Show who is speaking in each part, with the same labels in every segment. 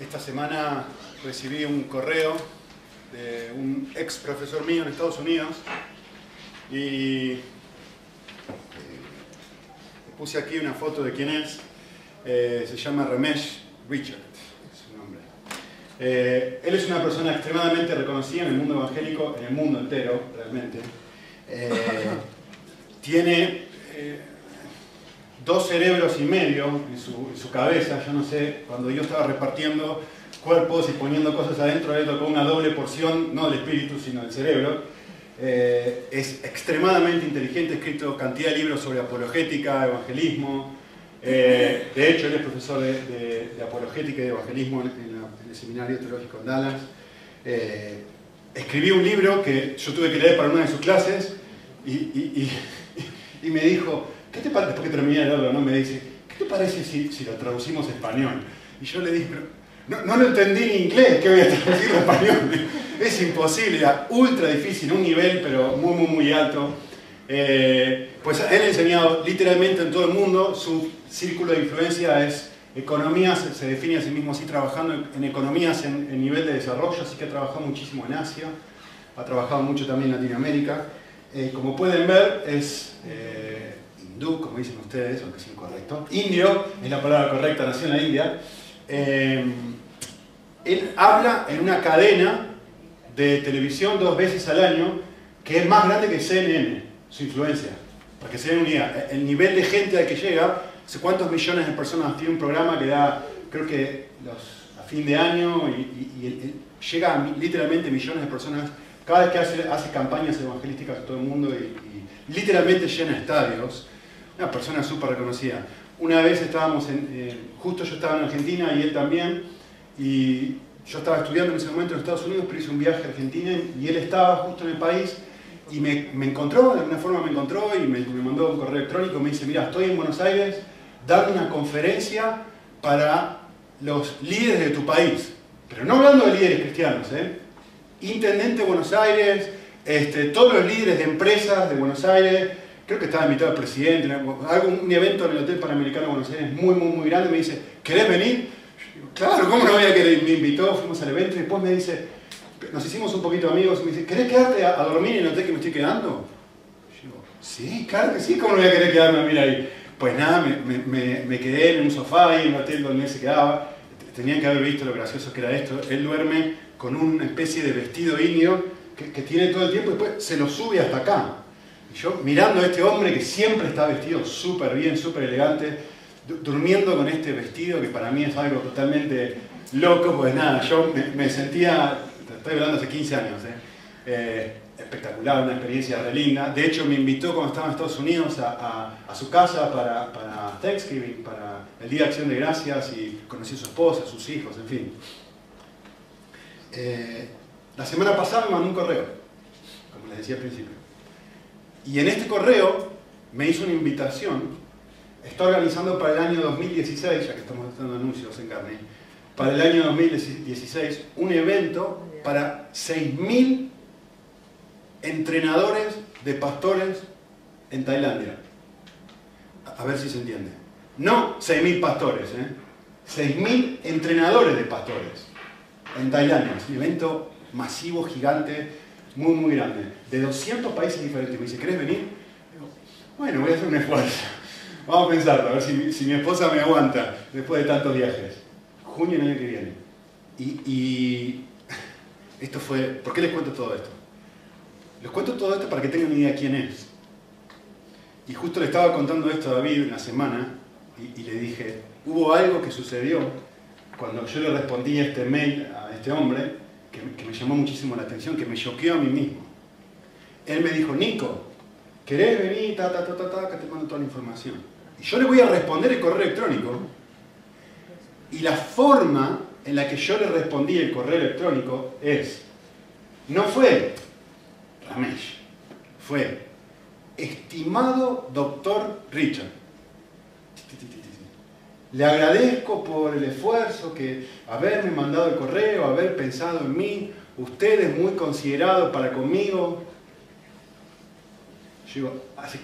Speaker 1: esta semana recibí un correo de un ex profesor mío en Estados Unidos y eh, puse aquí una foto de quién es. Eh, se llama Ramesh Richard, es su nombre. Eh, él es una persona extremadamente reconocida en el mundo evangélico, en el mundo entero, realmente. tiene dos cerebros y medio en su, cabeza, yo no sé, cuando yo estaba repartiendo cuerpos y poniendo cosas adentro, él tocó una doble porción, no del espíritu, sino del cerebro. Eh, es extremadamente inteligente, ha escrito cantidad de libros sobre apologética, evangelismo. Eh, de hecho, él es profesor de, apologética y de evangelismo en, el Seminario Teológico en Dallas. Eh, escribí un libro que yo tuve que leer para una de sus clases y me dijo, ¿qué te parece? Después que terminé de leerlo, ¿no? Me dice, ¿qué te parece si, si lo traducimos a español? Y yo le dije, no, no, lo entendí en inglés, ¿qué voy a traducirlo a español? es imposible, era ultra difícil, un nivel pero muy, muy, muy alto. Eh, pues él ha enseñado literalmente en todo el mundo, su círculo de influencia es economías, se define a sí mismo así, trabajando en economías en, nivel de desarrollo, así que ha trabajado muchísimo en Asia, ha trabajado mucho también en Latinoamérica. Eh, como pueden ver, es... Eh, como dicen ustedes, aunque es incorrecto. Indio es la palabra correcta, nació en la India. Eh, él habla en una cadena de televisión dos veces al año que es más grande que CNN, su influencia. Para que se den una idea, el nivel de gente al que llega, sé cuántos millones de personas tiene un programa que da, creo que a fin de año, y, llega a literalmente millones de personas cada vez que hace, hace campañas evangelísticas a todo el mundo y, literalmente llena estadios una persona súper reconocida. Una vez estábamos en, eh, justo yo estaba en Argentina y él también, y yo estaba estudiando en ese momento en Estados Unidos, pero hice un viaje a Argentina y él estaba justo en el país y me, encontró, de alguna forma me encontró y me, me, mandó un correo electrónico, me dice, mira, estoy en Buenos Aires dando una conferencia para los líderes de tu país, pero no hablando de líderes cristianos, ¿eh? Intendente de Buenos Aires, este, todos los líderes de empresas de Buenos Aires, creo que estaba invitado el presidente, hago un evento en el Hotel Panamericano de Buenos Aires muy, muy, muy grande, me dice, ¿querés venir? claro, ¿cómo no voy a querer? Me invitó, fuimos al evento y después me dice, nos hicimos un poquito amigos, me dice, ¿querés quedarte a, dormir en el hotel que me estoy quedando? Yo digo, sí, claro que sí, ¿cómo no voy a querer quedarme a dormir ahí? Pues nada, me, quedé en un sofá ahí en un hotel donde él se quedaba, tenían que haber visto lo gracioso que era esto, él duerme con una especie de vestido indio que tiene todo el tiempo y después se lo sube hasta acá yo mirando a este hombre que siempre está vestido súper bien, súper elegante, durmiendo con este vestido que para mí es algo totalmente loco, pues nada, yo me, sentía, estoy hablando hace 15 años, ¿eh? Eh, espectacular, una experiencia re linda. De hecho, me invitó cuando estaba en Estados Unidos a, su casa para, para, Thanksgiving, para el Día de Acción de Gracias y conocí a su esposa, a sus hijos, en fin. Eh, la semana pasada me mandó un correo, como les decía al principio. Y en este correo me hizo una invitación. Está organizando para el año 2016, ya que estamos haciendo anuncios en carne, para el año 2016 un evento para 6.000 entrenadores de pastores en Tailandia. A ver si se entiende. No 6.000 pastores, ¿eh? 6.000 entrenadores de pastores en Tailandia. Es un evento masivo, gigante, muy, muy grande, de 200 países diferentes. Me dice, ¿querés venir? bueno, voy a hacer un esfuerzo. Vamos a pensarlo, a ver si, mi esposa me aguanta después de tantos viajes. Junio del año que viene. Y, esto fue, ¿por qué les cuento todo esto? Les cuento todo esto para que tengan una idea quién es. Y justo le estaba contando esto a David una semana y, y le dije, hubo algo que sucedió cuando yo le respondí este mail a este hombre que, me llamó muchísimo la atención, que me choqueó a mí mismo. Él me dijo, Nico, ¿querés venir? Ta, ta, ta, ta, ta, que te mando toda la información. Y yo le voy a responder el correo electrónico. Y la forma en la que yo le respondí el correo electrónico es, no fue Ramesh, fue estimado doctor Richard. Le agradezco por el esfuerzo que haberme mandado el correo, haber pensado en mí. Usted es muy considerado para conmigo. Yo hace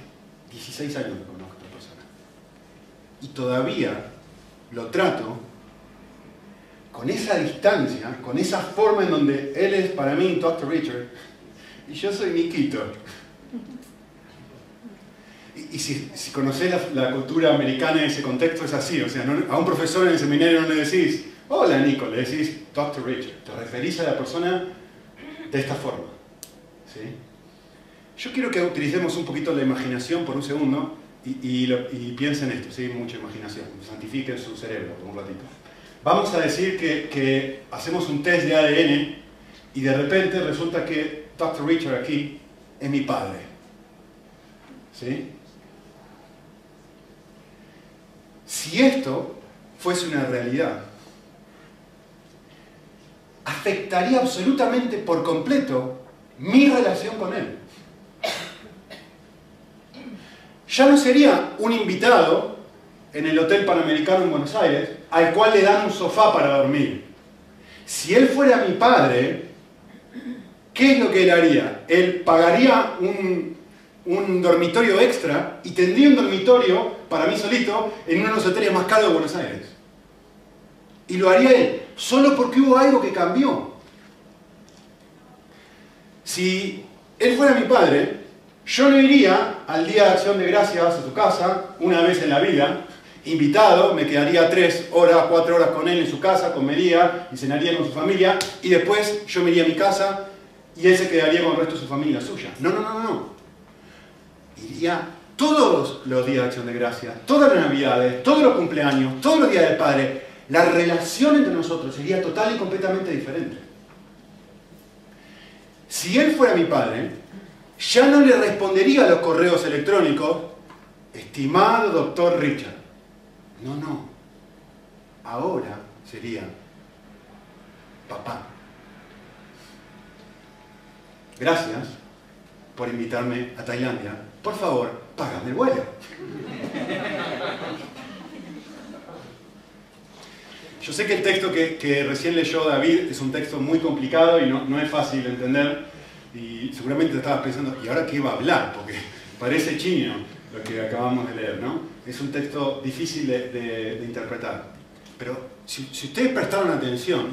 Speaker 1: 16 años que conozco a esta persona. Y todavía lo trato con esa distancia, con esa forma en donde él es para mí Dr. Richard y yo soy Nikito. Y, si, si conocés la, cultura americana en ese contexto es así, o sea, a un profesor en el seminario no le decís, hola Nico, le decís Dr. Richard, te referís a la persona de esta forma. ¿sí? Yo quiero que utilicemos un poquito la imaginación por un segundo y, piensen esto, ¿sí? mucha imaginación, santifiquen su cerebro por un ratito. Vamos a decir que, que hacemos un test de ADN y de repente resulta que Dr. Richard aquí es mi padre. ¿Sí? Si esto fuese una realidad, afectaría absolutamente por completo mi relación con él. Ya no sería un invitado en el Hotel Panamericano en Buenos Aires al cual le dan un sofá para dormir. Si él fuera mi padre, ¿qué es lo que él haría? Él pagaría un, un dormitorio extra y tendría un dormitorio para mí solito en los hoteles más caros de Buenos Aires. Y lo haría él, solo porque hubo algo que cambió. Si él fuera mi padre, yo no iría al Día de Acción de Gracias a su casa una vez en la vida, invitado, me quedaría tres horas, cuatro horas con él en su casa, comería y cenaría con su familia, y después yo me iría a mi casa y él se quedaría con el resto de su familia suya. No, no, no, no. Iría todos los días de acción de gracia, todas las navidades, todos los cumpleaños, todos los días del Padre, la relación entre nosotros sería total y completamente diferente. Si él fuera mi padre, ya no le respondería a los correos electrónicos, estimado doctor Richard. No, no. Ahora sería papá. Gracias por invitarme a Tailandia. Por favor, págame el vuelo. Yo sé que el texto que, recién leyó David es un texto muy complicado y no, es fácil de entender. Y seguramente te estabas pensando, ¿y ahora qué va a hablar? Porque parece chino lo que acabamos de leer, ¿no? Es un texto difícil de, interpretar. Pero si, si ustedes prestaron atención,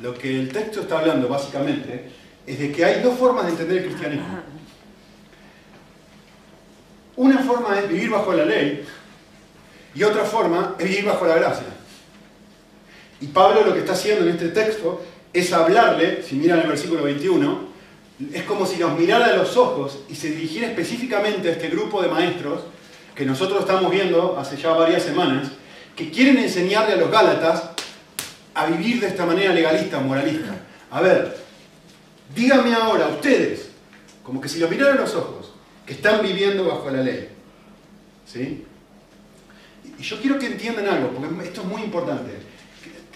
Speaker 1: lo que el texto está hablando básicamente es de que hay dos formas de entender el cristianismo. Una forma es vivir bajo la ley y otra forma es vivir bajo la gracia. Y Pablo lo que está haciendo en este texto es hablarle, si miran el versículo 21, es como si nos mirara a los ojos y se dirigiera específicamente a este grupo de maestros que nosotros estamos viendo hace ya varias semanas, que quieren enseñarle a los Gálatas a vivir de esta manera legalista, moralista. A ver, díganme ahora, ustedes, como que si los miraran a los ojos, que están viviendo bajo la ley. ¿Sí? Y yo quiero que entiendan algo, porque esto es muy importante.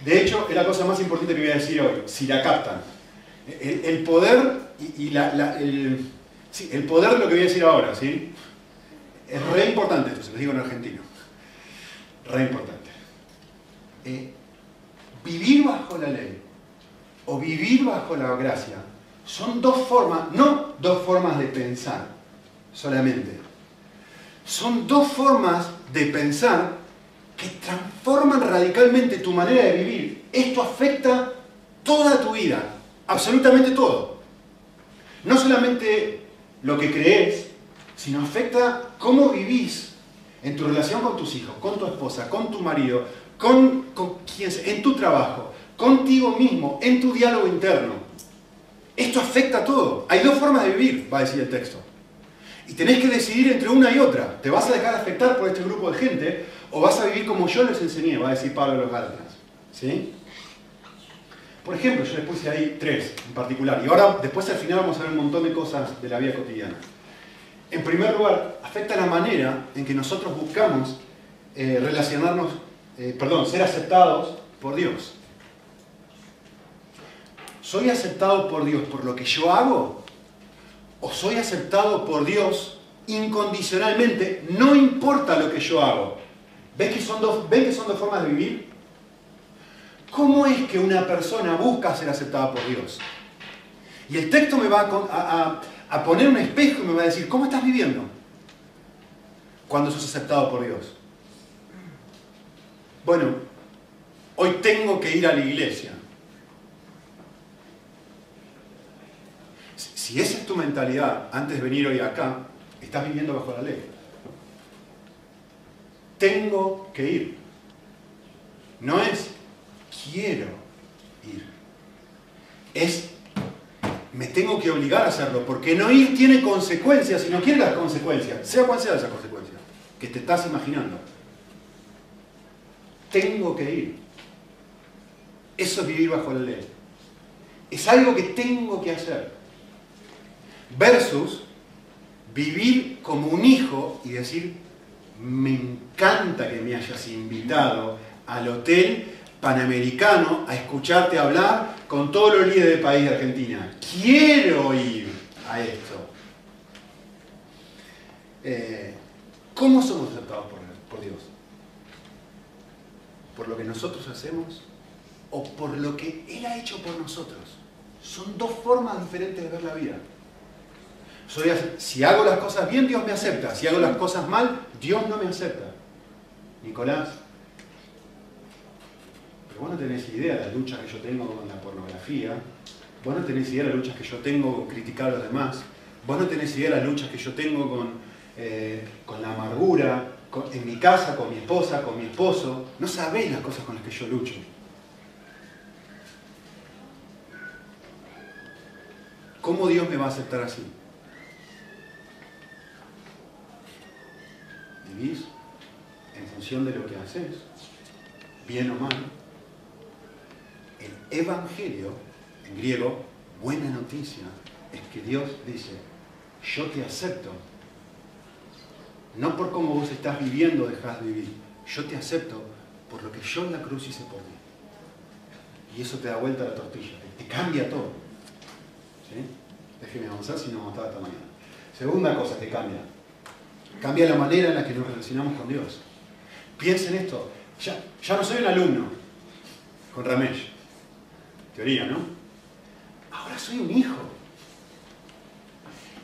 Speaker 1: De hecho, es la cosa más importante que voy a decir hoy, si la captan. El, poder y, la, el, el, poder de lo que voy a decir ahora, ¿sí? Es re importante esto, se lo digo en argentino. Re importante. Eh, vivir bajo la ley o vivir bajo la gracia son dos formas, no dos formas de pensar solamente. Son dos formas de pensar que transforman radicalmente tu manera de vivir. Esto afecta toda tu vida, absolutamente todo. No solamente lo que crees, sino afecta cómo vivís en tu relación con tus hijos, con tu esposa, con tu marido, con, con en tu trabajo, contigo mismo, en tu diálogo interno. Esto afecta a todo. Hay dos formas de vivir, va a decir el texto. Y tenés que decidir entre una y otra. ¿Te vas a dejar afectar por este grupo de gente o vas a vivir como yo les enseñé? Va a decir Pablo los Gálatas. ¿Sí? Por ejemplo, yo les puse ahí tres en particular. Y ahora, después al final vamos a ver un montón de cosas de la vida cotidiana. En primer lugar, afecta la manera en que nosotros buscamos eh, relacionarnos, eh, perdón, ser aceptados por Dios. ¿Soy aceptado por Dios por lo que yo hago? ¿O soy aceptado por Dios incondicionalmente? No importa lo que yo hago. ¿Ves que son dos, ¿ven que son dos formas de vivir? ¿Cómo es que una persona busca ser aceptada por Dios? Y el texto me va a, poner un espejo y me va a decir, ¿cómo estás viviendo? Cuando sos aceptado por Dios. Bueno, hoy tengo que ir a la iglesia. Si esa es tu mentalidad antes de venir hoy acá, estás viviendo bajo la ley. Tengo que ir. No es quiero ir. Es me tengo que obligar a hacerlo, porque no ir tiene consecuencias y no quiere las consecuencias, sea cual sea esa consecuencia, que te estás imaginando. Tengo que ir. Eso es vivir bajo la ley. Es algo que tengo que hacer. Versus vivir como un hijo y decir, me encanta que me hayas invitado al hotel panamericano a escucharte hablar con todos los líderes del país de Argentina. Quiero ir a esto. Eh, ¿Cómo somos aceptados por, por Dios? ¿Por lo que nosotros hacemos o por lo que Él ha hecho por nosotros? Son dos formas diferentes de ver la vida. Si hago las cosas bien, Dios me acepta. Si hago las cosas mal, Dios no me acepta. Nicolás, vos no tenés idea de la lucha que yo tengo con la pornografía, vos no tenés idea de las luchas que yo tengo con criticar a los demás, vos no tenés idea de las luchas que yo tengo con, eh, con la amargura, en mi casa, con mi esposa, con mi esposo, no sabés las cosas con las que yo lucho. ¿Cómo Dios me va a aceptar así? ¿Vivís en función de lo que haces? Bien o mal el Evangelio, en griego, buena noticia, es que Dios dice, yo te acepto. No por cómo vos estás viviendo dejas de vivir, yo te acepto por lo que yo en la cruz hice por ti. Y eso te da vuelta la tortilla, te cambia todo. ¿Sí? Déjeme avanzar si no vamos a estar hasta mañana. Segunda cosa que cambia. Cambia la manera en la que nos relacionamos con Dios. Piensen esto. Ya, ya no soy un alumno con Ramesh. Teoría, ¿no? Ahora soy un hijo.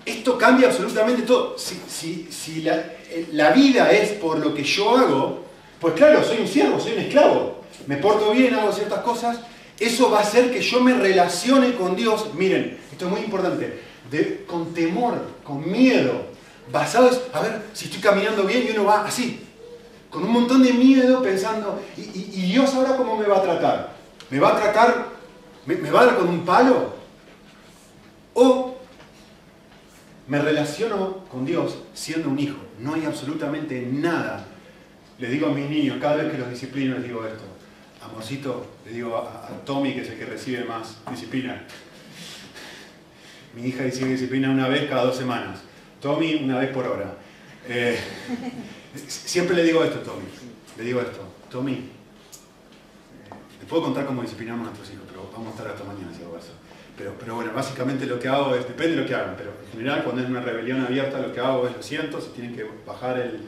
Speaker 1: Esto cambia absolutamente todo. Si, la, la, vida es por lo que yo hago, pues claro, soy un siervo, soy un esclavo. Me porto bien, hago ciertas cosas. Eso va a hacer que yo me relacione con Dios. Miren, esto es muy importante. De, con temor, con miedo. Basado en, a ver, si estoy caminando bien y uno va así. Con un montón de miedo pensando, y Dios ahora cómo me va a tratar? ¿Me va a tratar ¿Me, va a dar con un palo? ¿O me relaciono con Dios siendo un hijo? No hay absolutamente nada. Le digo a mis niños, cada vez que los disciplino, les digo esto. Amorcito, le digo a, Tommy, que es el que recibe más disciplina. Mi hija recibe disciplina una vez cada dos semanas. Tommy, una vez por hora. Eh, siempre le digo esto, Tommy. Le digo esto. Tommy, eh, ¿le puedo contar cómo disciplinamos a nuestros hijos? vamos a estar hasta mañana si hago eso. Pero, pero bueno, básicamente lo que hago es, depende de lo que hagan, pero en general cuando es una rebelión abierta lo que hago es lo siento, si tienen que bajar el,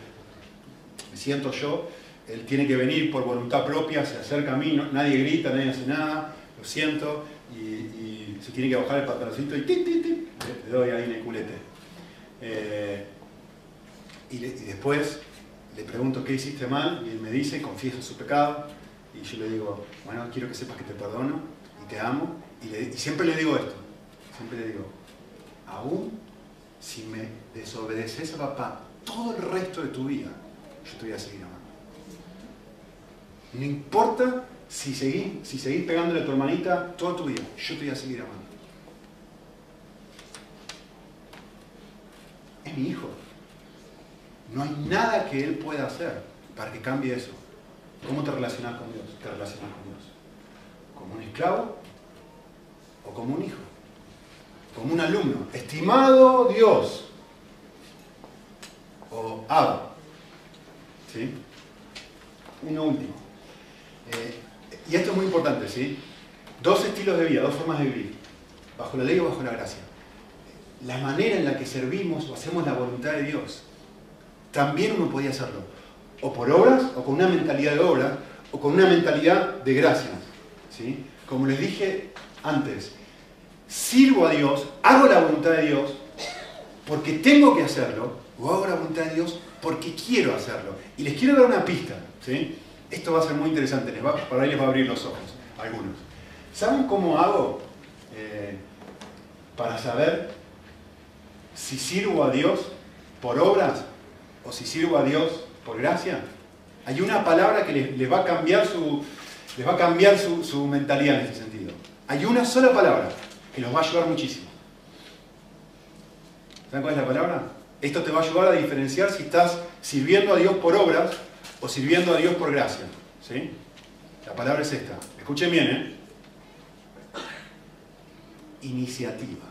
Speaker 1: me siento yo, él tiene que venir por voluntad propia, se acerca a mí, nadie grita, nadie hace nada, lo siento, y, se tiene que bajar el pantaloncito y tit, tit, tit, le, doy ahí en el culete. Eh, y, y, después le pregunto qué hiciste mal, y él me dice, confieso su pecado, y yo le digo, bueno, quiero que sepas que te perdono, te amo. Y, siempre le digo esto, siempre le digo, aún si me desobedeces a papá todo el resto de tu vida, yo te voy a seguir amando. No importa si seguís, si seguís pegándole a tu hermanita toda tu vida, yo te voy a seguir amando. Es mi hijo. No hay nada que él pueda hacer para que cambie eso. ¿Cómo te relacionas con Dios? Te relacionas con Dios como un esclavo o como un hijo, como un alumno. Estimado Dios o Abba. ¿Sí? Uno último. Eh, y esto es muy importante, ¿sí? Dos estilos de vida, dos formas de vivir, bajo la ley o bajo la gracia. La manera en la que servimos o hacemos la voluntad de Dios, también uno podía hacerlo, o por obras, o con una mentalidad de obra, o con una mentalidad de gracia. Como les dije antes, sirvo a Dios, hago la voluntad de Dios porque tengo que hacerlo, o hago la voluntad de Dios porque quiero hacerlo. Y les quiero dar una pista. Esto va a ser muy interesante, les va, para ahí les va a abrir los ojos, algunos. ¿Saben cómo hago eh, para saber si sirvo a Dios por obras o si sirvo a Dios por gracia? Hay una palabra que les, va a cambiar, su, les va a cambiar su, mentalidad en ese sentido. Hay una sola palabra que los va a ayudar muchísimo. ¿Saben cuál es la palabra? Esto te va a ayudar a diferenciar si estás sirviendo a Dios por obras o sirviendo a Dios por gracia. ¿Sí? La palabra es esta. Escuchen bien, ¿eh? Iniciativa.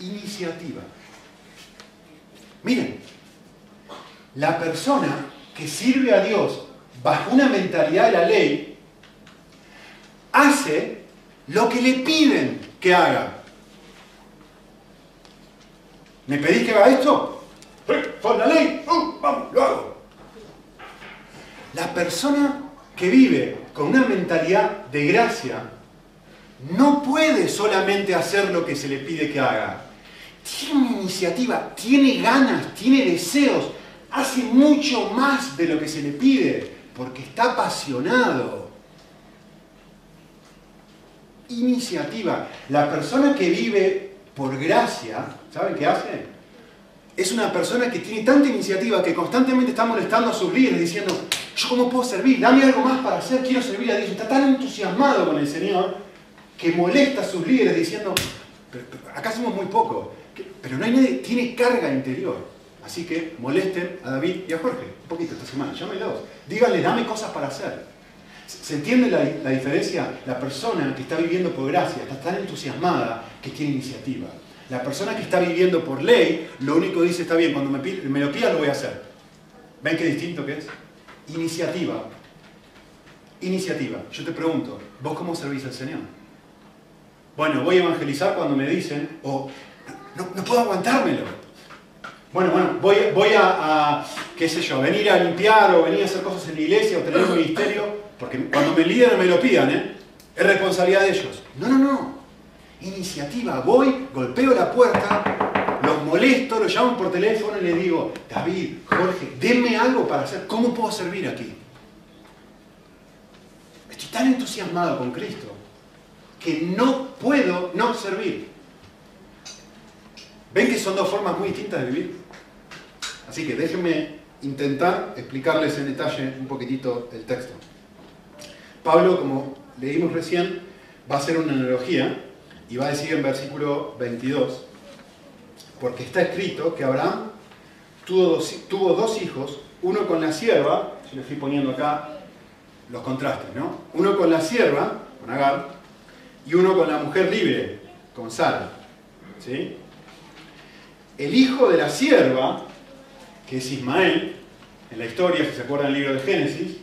Speaker 1: Iniciativa. Miren, la persona que sirve a Dios bajo una mentalidad de la ley hace lo que le piden que haga. ¿Me pedís que haga esto? ¡Fue la ley! ¡Uh! ¡Vamos, lo hago! La persona que vive con una mentalidad de gracia no puede solamente hacer lo que se le pide que haga. Tiene iniciativa, tiene ganas, tiene deseos, hace mucho más de lo que se le pide, porque está apasionado. Iniciativa. La persona que vive por gracia, ¿saben qué hace? es una persona que tiene tanta iniciativa que constantemente está molestando a sus líderes diciendo, yo cómo puedo servir, dame algo más para hacer, quiero servir a Dios. Está tan entusiasmado con el Señor que molesta a sus líderes diciendo, acá hacemos muy poco, pero no hay nadie, tiene carga interior. Así que molesten a David y a Jorge, un poquito esta semana, llámelos, díganle, dame cosas para hacer. ¿Se entiende la, la diferencia? La persona que está viviendo por gracia está tan entusiasmada que tiene iniciativa. La persona que está viviendo por ley, lo único que dice, está bien, cuando me, me lo pida lo voy a hacer. ¿Ven qué distinto que es? Iniciativa. Iniciativa. Yo te pregunto, ¿vos cómo servís al Señor? Bueno, voy a evangelizar cuando me dicen, o no, puedo aguantármelo. Bueno, bueno, voy, a, qué sé yo, venir a limpiar o venir a hacer cosas en la iglesia o tener un ministerio, porque cuando me líder me lo pidan, ¿eh? Es responsabilidad de ellos. No, no, no iniciativa. Voy, golpeo la puerta, los molesto, los llamo por teléfono y le digo, David, Jorge, denme algo para hacer. ¿Cómo puedo servir aquí? Estoy tan entusiasmado con Cristo que no puedo no servir. ¿Ven que son dos formas muy distintas de vivir? Así que déjenme intentar explicarles en detalle un poquitito el texto. Pablo, como leímos recién, va a hacer una analogía y va a decir en versículo 22, porque está escrito que Abraham tuvo dos, hijos, uno con la sierva, yo le estoy poniendo acá los contrastes, ¿no? Uno con la sierva, con Agar, y uno con la mujer libre, con Sara. ¿sí? El hijo de la sierva, que es Ismael, en la historia, si se acuerdan del libro de Génesis,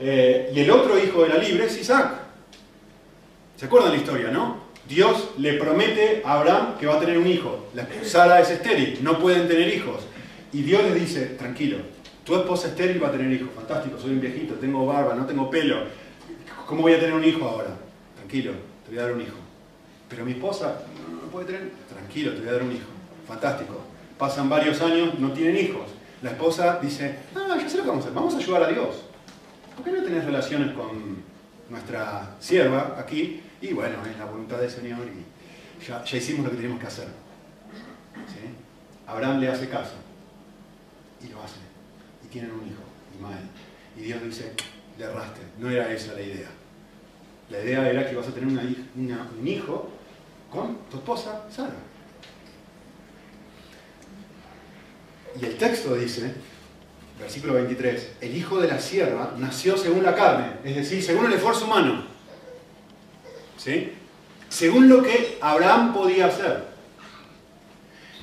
Speaker 1: eh, y el otro hijo de la libre es Isaac. ¿Se acuerdan la historia, no? Dios le promete a Abraham que va a tener un hijo. La Sara es estéril, no pueden tener hijos. Y Dios le dice, tranquilo, tu esposa estéril va a tener hijos. Fantástico, soy un viejito, tengo barba, no tengo pelo. ¿Cómo voy a tener un hijo ahora? Tranquilo, te voy a dar un hijo. Pero mi esposa no puede tener... Tranquilo, te voy a dar un hijo. Fantástico. Pasan varios años, no tienen hijos. La esposa dice, ah, ya sé lo que vamos a hacer, vamos a ayudar a Dios. ¿Por qué no tenés relaciones con nuestra sierva aquí? Y bueno, es la voluntad del Señor y ya, hicimos lo que teníamos que hacer. Abraham le hace caso y lo hace. Y tienen un hijo, Ismael. Y Dios dice, le no era esa la idea. La idea era que vas a tener un hijo con tu esposa, Sara. Y el texto dice, versículo 23, el hijo de la sierva nació según la carne, es decir, según el esfuerzo humano. ¿sí? Según lo que Abraham podía hacer.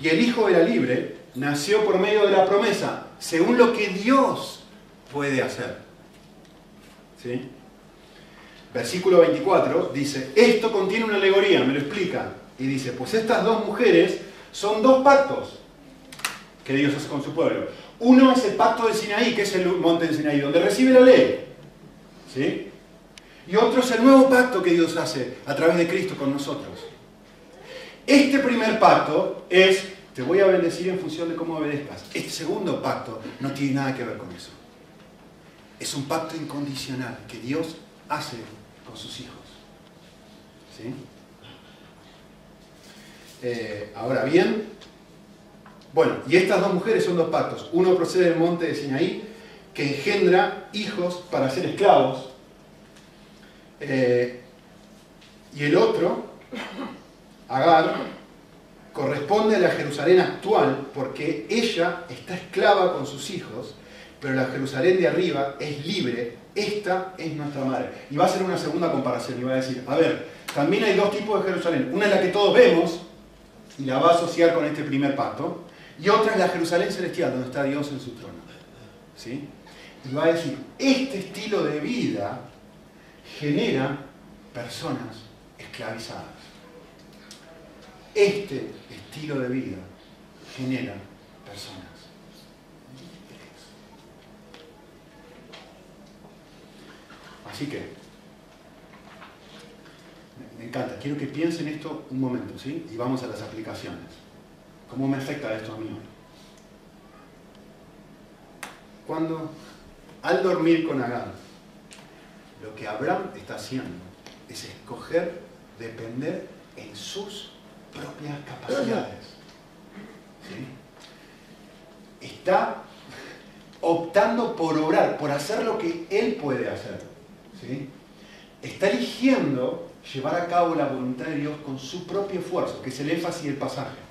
Speaker 1: Y el hijo era libre nació por medio de la promesa, según lo que Dios puede hacer. ¿Sí? Versículo 24 dice, esto contiene una alegoría, me lo explica. Y dice, pues estas dos mujeres son dos pactos que Dios hace con su pueblo. Uno es el pacto de Sinaí, que es el monte de Sinaí, donde recibe la ley. ¿Sí? Y otro es el nuevo pacto que Dios hace a través de Cristo con nosotros. Este primer pacto es te voy a bendecir en función de cómo obedezcas. Este segundo pacto no tiene nada que ver con eso. Es un pacto incondicional que Dios hace con sus hijos. ¿Sí? Eh, ahora bien, bueno, y estas dos mujeres son dos pactos. Uno procede del monte de Sinaí, que engendra hijos para ser esclavos. Eh, y el otro, Agar, corresponde a la Jerusalén actual porque ella está esclava con sus hijos, pero la Jerusalén de arriba es libre, esta es nuestra madre. Y va a hacer una segunda comparación y va a decir, a ver, también hay dos tipos de Jerusalén. Una es la que todos vemos y la va a asociar con este primer pacto, y otra es la Jerusalén celestial, donde está Dios en su trono. ¿Sí? Y va a decir, este estilo de vida genera personas esclavizadas. Este estilo de vida genera personas. Así que, me encanta, quiero que piensen esto un momento, ¿sí? Y vamos a las aplicaciones. ¿Cómo me afecta esto a mí? Cuando, al dormir con Agar, lo que Abraham está haciendo es escoger depender en sus propias capacidades. Está optando por obrar, por hacer lo que él puede hacer. Está eligiendo llevar a cabo la voluntad de Dios con su propio esfuerzo, que es el énfasis del pasaje.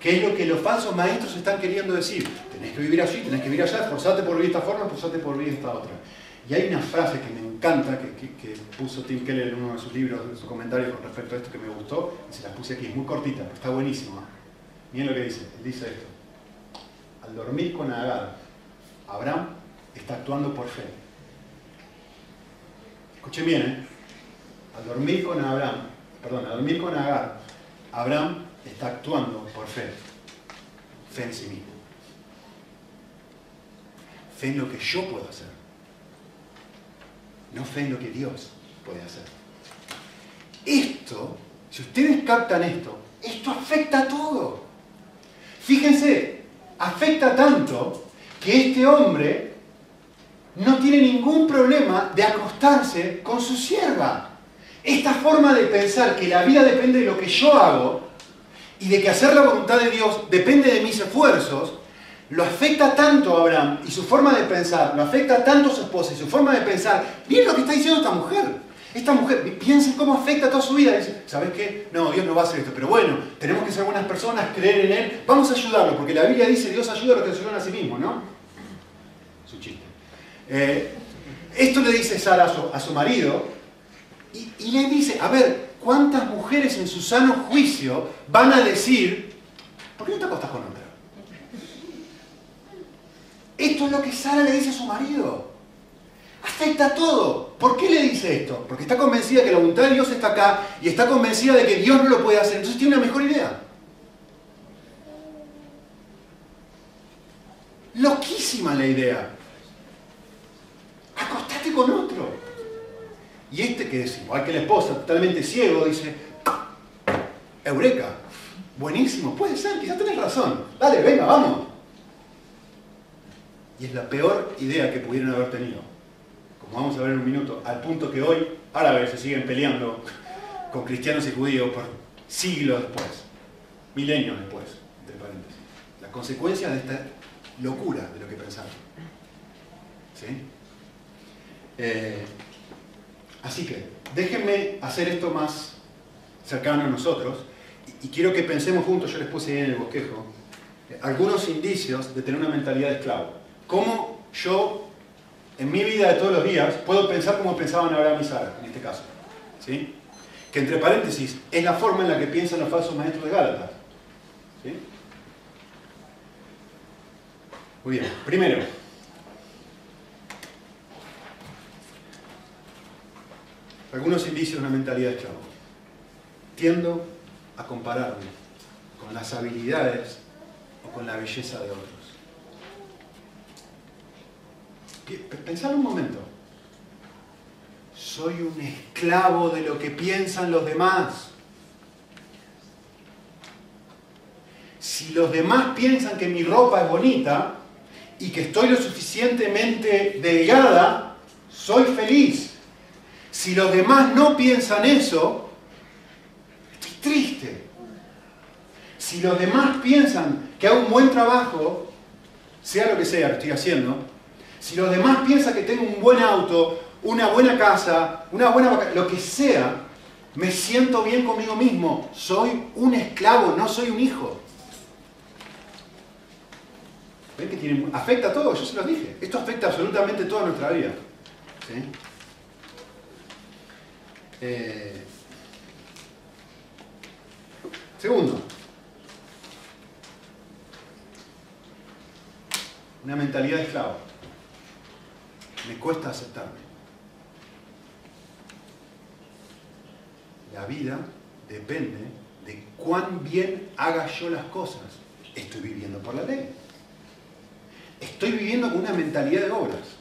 Speaker 1: ¿Qué es lo que los falsos maestros están queriendo decir? Tenés que vivir así, tenés que vivir allá, esforzate por vivir esta forma, esforzate por vivir esta otra. Y hay una frase que me encanta, que, puso Tim Keller en uno de sus libros, en su comentario con respecto a esto que me gustó, y se la puse aquí, es muy cortita, pero está buenísima. Miren lo que dice, dice esto. Al dormir con Agar, Abraham está actuando por fe. Escuchen bien, ¿eh? Al dormir con Abraham, perdón, al dormir con Agar, Abraham está actuando por fe. Fe en sí mismo. Fe en lo que yo puedo hacer no fe en lo que Dios puede hacer. Esto, si ustedes captan esto, esto afecta a todo. Fíjense, afecta tanto que este hombre no tiene ningún problema de acostarse con su sierva. Esta forma de pensar que la vida depende de lo que yo hago y de que hacer la voluntad de Dios depende de mis esfuerzos, lo afecta tanto a Abraham y su forma de pensar, lo afecta tanto a su esposa y su forma de pensar. Miren lo que está diciendo esta mujer. Esta mujer, piensen cómo afecta toda su vida. Dice, ¿sabes qué? No, Dios no va a hacer esto. Pero bueno, tenemos que ser buenas personas, creer en Él. Vamos a ayudarlo, porque la Biblia dice, Dios ayuda a los que ayudan a sí mismos, ¿no? Su chiste. Eh, esto le dice Sara a su, marido y le dice, a ver, ¿cuántas mujeres en su sano juicio van a decir, ¿por qué no te acostas con otra? Esto es lo que Sara le dice a su marido. Afecta todo. ¿Por qué le dice esto? Porque está convencida que la voluntad de Dios está acá y está convencida de que Dios no lo puede hacer. Entonces tiene una mejor idea. Loquísima la idea. Acostate con otro. Y este que es igual que la esposa, totalmente ciego, dice, Eureka, buenísimo, puede ser, quizás tenés razón. Dale, venga, vamos. Y es la peor idea que pudieron haber tenido. Como vamos a ver en un minuto, al punto que hoy árabes se siguen peleando con cristianos y judíos por siglos después, milenios después, entre paréntesis. La consecuencia de esta locura de lo que pensaron. ¿Sí? Eh, así que, déjenme hacer esto más cercano a nosotros y, quiero que pensemos juntos, yo les puse ahí en el bosquejo, algunos indicios de tener una mentalidad de esclavo cómo yo, en mi vida de todos los días, puedo pensar como pensaban Abraham y Sara, en este caso. ¿sí? Que entre paréntesis, es la forma en la que piensan los falsos maestros de Gálatas. ¿sí? Muy bien, primero, algunos indicios de una mentalidad de esclavo. Tiendo a compararme con las habilidades o con la belleza de otros. Pensad un momento. Soy un esclavo de lo que piensan los demás. si los demás piensan que mi ropa es bonita y que estoy lo suficientemente delgada, soy feliz. Si los demás no piensan eso, estoy triste. Si los demás piensan que hago un buen trabajo, sea lo que sea que estoy haciendo, si los demás piensan que tengo un buen auto, una buena casa, una buena lo que sea, me siento bien conmigo mismo. Soy un esclavo, no soy un hijo. ¿Ven que tiene, afecta a todo? Yo se los dije. Esto afecta absolutamente toda nuestra vida. Eh, segundo, una mentalidad de esclavo. Me cuesta aceptarme. La vida depende de cuán bien haga yo las cosas. Estoy viviendo por la ley. Estoy viviendo con una mentalidad de obras.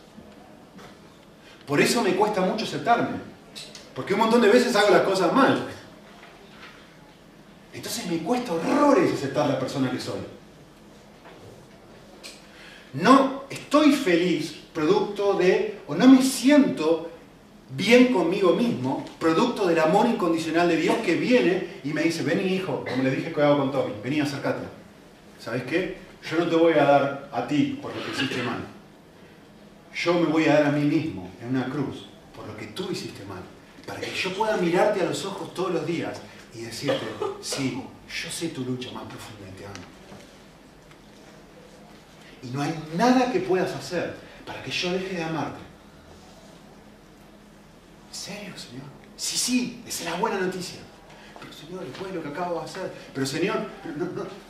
Speaker 1: Por eso me cuesta mucho aceptarme. Porque un montón de veces hago las cosas mal. Entonces me cuesta horrores aceptar la persona que soy. No estoy feliz producto de, o no me siento bien conmigo mismo, producto del amor incondicional de Dios que viene y me dice, vení hijo, como le dije que hago con Tommy, vení, acércate. ¿Sabes qué? Yo no te voy a dar a ti por lo que hiciste mal. Yo me voy a dar a mí mismo en una cruz por lo que tú hiciste mal. Para que yo pueda mirarte a los ojos todos los días y decirte, sí, yo sé tu lucha más profunda y te amo. Y no hay nada que puedas hacer para que yo deje de amarte serio, Señor? Sí, sí, esa es la buena noticia. Pero Señor, después de lo que acabo de hacer. Pero Señor,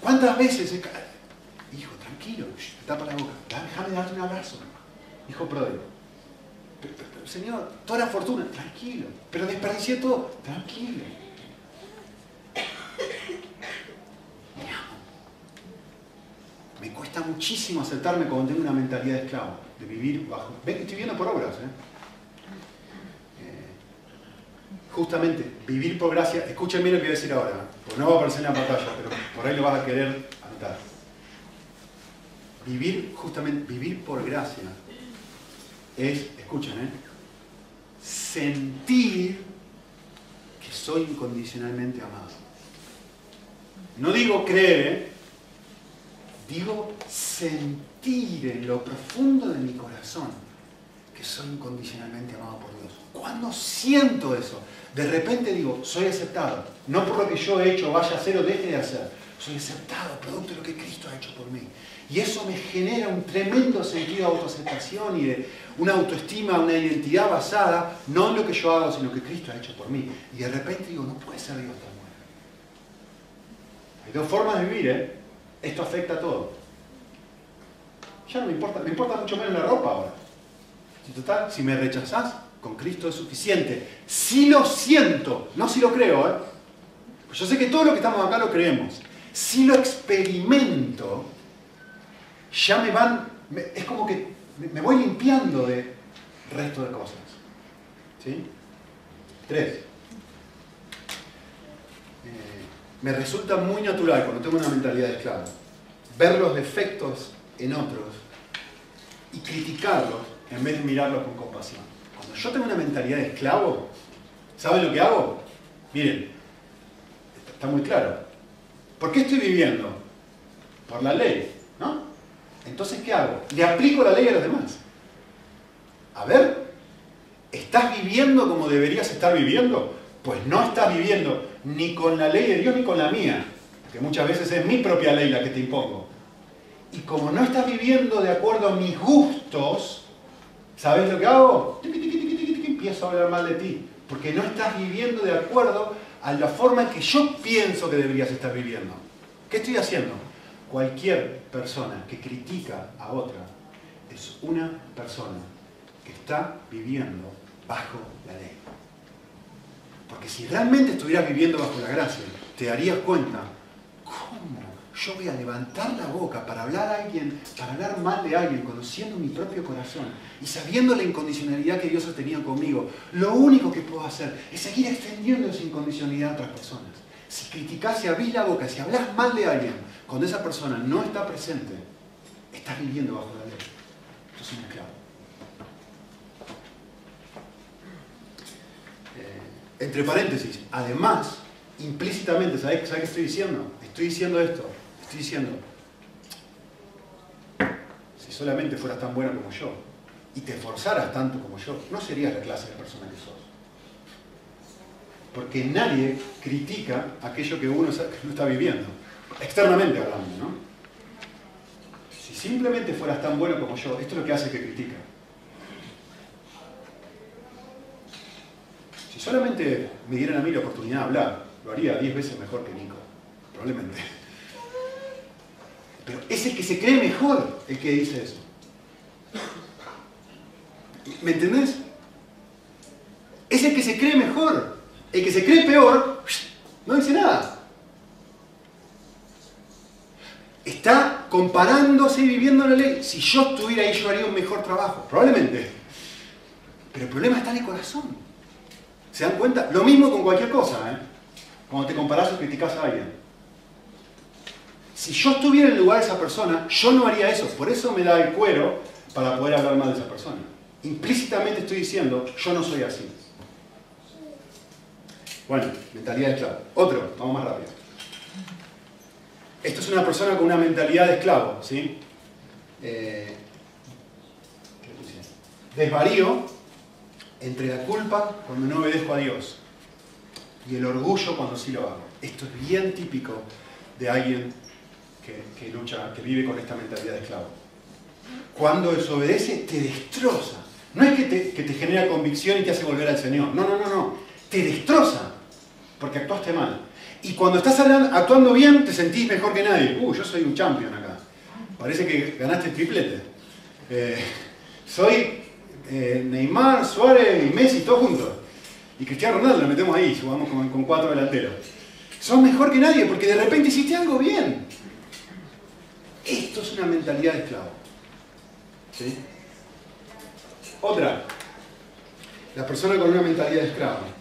Speaker 1: ¿cuántas veces? Hijo, tranquilo, tapa la boca. Déjame darte un abrazo. Hijo pródigo. Señor, toda la fortuna, tranquilo. Pero desperdicié todo, tranquilo. Me cuesta muchísimo aceptarme cuando tengo una mentalidad de esclavo, de vivir bajo. Ven que estoy viendo por obras, ¿eh? justamente vivir por gracia, escuchen bien lo que voy a decir ahora, porque no va a aparecer en la pantalla, pero por ahí lo vas a querer anotar. Vivir, justamente, vivir por gracia es, escuchen, ¿eh? sentir que soy incondicionalmente amado. No digo creer, ¿eh? digo sentir en lo profundo de mi corazón que soy incondicionalmente amado por Dios. Cuando siento eso, de repente digo, soy aceptado. No por lo que yo he hecho, vaya a hacer o deje de hacer. Soy aceptado, producto de lo que Cristo ha hecho por mí. Y eso me genera un tremendo sentido de autoaceptación y de una autoestima, una identidad basada, no en lo que yo hago, sino que Cristo ha hecho por mí. Y de repente digo, no puede ser Dios tan bueno. Hay dos formas de vivir, ¿eh? Esto afecta a todo. Ya no me importa, me importa mucho menos la ropa ahora. Si total, si me rechazás, con Cristo es suficiente. Si lo siento, no si lo creo, ¿eh? Pues yo sé que todo lo que estamos acá lo creemos. Si lo experimento, ya me van, es como que me voy limpiando de resto de cosas. ¿Sí? Tres. Eh, me resulta muy natural cuando tengo una mentalidad de esclavo ver los defectos en otros y criticarlos en vez de mirarlos con compasión yo tengo una mentalidad de esclavo, ¿saben lo que hago? Miren, está muy claro. ¿Por qué estoy viviendo? Por la ley, ¿no? Entonces, ¿qué hago? Le aplico la ley a los demás. A ver, ¿estás viviendo como deberías estar viviendo? Pues no estás viviendo ni con la ley de Dios ni con la mía, que muchas veces es mi propia ley la que te impongo. Y como no estás viviendo de acuerdo a mis gustos, ¿sabes lo que hago? empiezo a hablar mal de ti, porque no estás viviendo de acuerdo a la forma en que yo pienso que deberías estar viviendo. ¿Qué estoy haciendo? Cualquier persona que critica a otra es una persona que está viviendo bajo la ley. Porque si realmente estuvieras viviendo bajo la gracia, te darías cuenta, ¿cómo yo voy a levantar la boca para hablar a alguien, para hablar mal de alguien, conociendo mi propio corazón y sabiendo la incondicionalidad que Dios ha tenido conmigo, lo único que puedo hacer es seguir extendiendo esa incondicionalidad a otras personas. Si criticas, si abrís la boca, si hablas mal de alguien, Cuando esa persona no está presente, está viviendo bajo la ley. Esto es un esclavo. Eh, entre paréntesis, además, implícitamente, ¿sabes, ¿sabes qué estoy diciendo? Estoy diciendo esto. Estoy diciendo, si solamente fueras tan bueno como yo y te esforzaras tanto como yo, no serías la clase de persona que sos. Porque nadie critica aquello que uno está viviendo, externamente hablando, ¿no? Si simplemente fueras tan bueno como yo, esto es lo que hace que critica. Si solamente me dieran a mí la oportunidad de hablar, lo haría 10 veces mejor que Nico, probablemente. Pero es el que se cree mejor el que dice eso. ¿Me entendés? Es el que se cree mejor. El que se cree peor no dice nada. Está comparándose y viviendo la ley. Si yo estuviera ahí, yo haría un mejor trabajo. Probablemente. Pero el problema está en el corazón. ¿Se dan cuenta? Lo mismo con cualquier cosa. ¿eh? Cuando te comparás o criticas a alguien. Si yo estuviera en el lugar de esa persona, yo no haría eso. Por eso me da el cuero para poder hablar mal de esa persona. Implícitamente estoy diciendo, yo no soy así. Bueno, mentalidad de esclavo. Otro, vamos más rápido. Esto es una persona con una mentalidad de esclavo, ¿sí? Eh, desvarío entre la culpa cuando no obedezco a Dios y el orgullo cuando sí lo hago. Esto es bien típico de alguien que, lucha, que vive con esta mentalidad de esclavo. Cuando desobedece, te destroza. No es que te, que te genera convicción y te hace volver al Señor. No, no, no, no. Te destroza porque actuaste mal. Y cuando estás actuando bien, te sentís mejor que nadie. Uh, yo soy un champion acá. Parece que ganaste el triplete. Eh, soy eh, Neymar, Suárez y Messi, todos juntos. Y Cristiano Ronaldo lo metemos ahí, jugamos con, cuatro delanteros. Sos mejor que nadie porque de repente hiciste algo bien. Esto es una mentalidad de esclavo. ¿Sí? Otra. La persona con una mentalidad de esclavo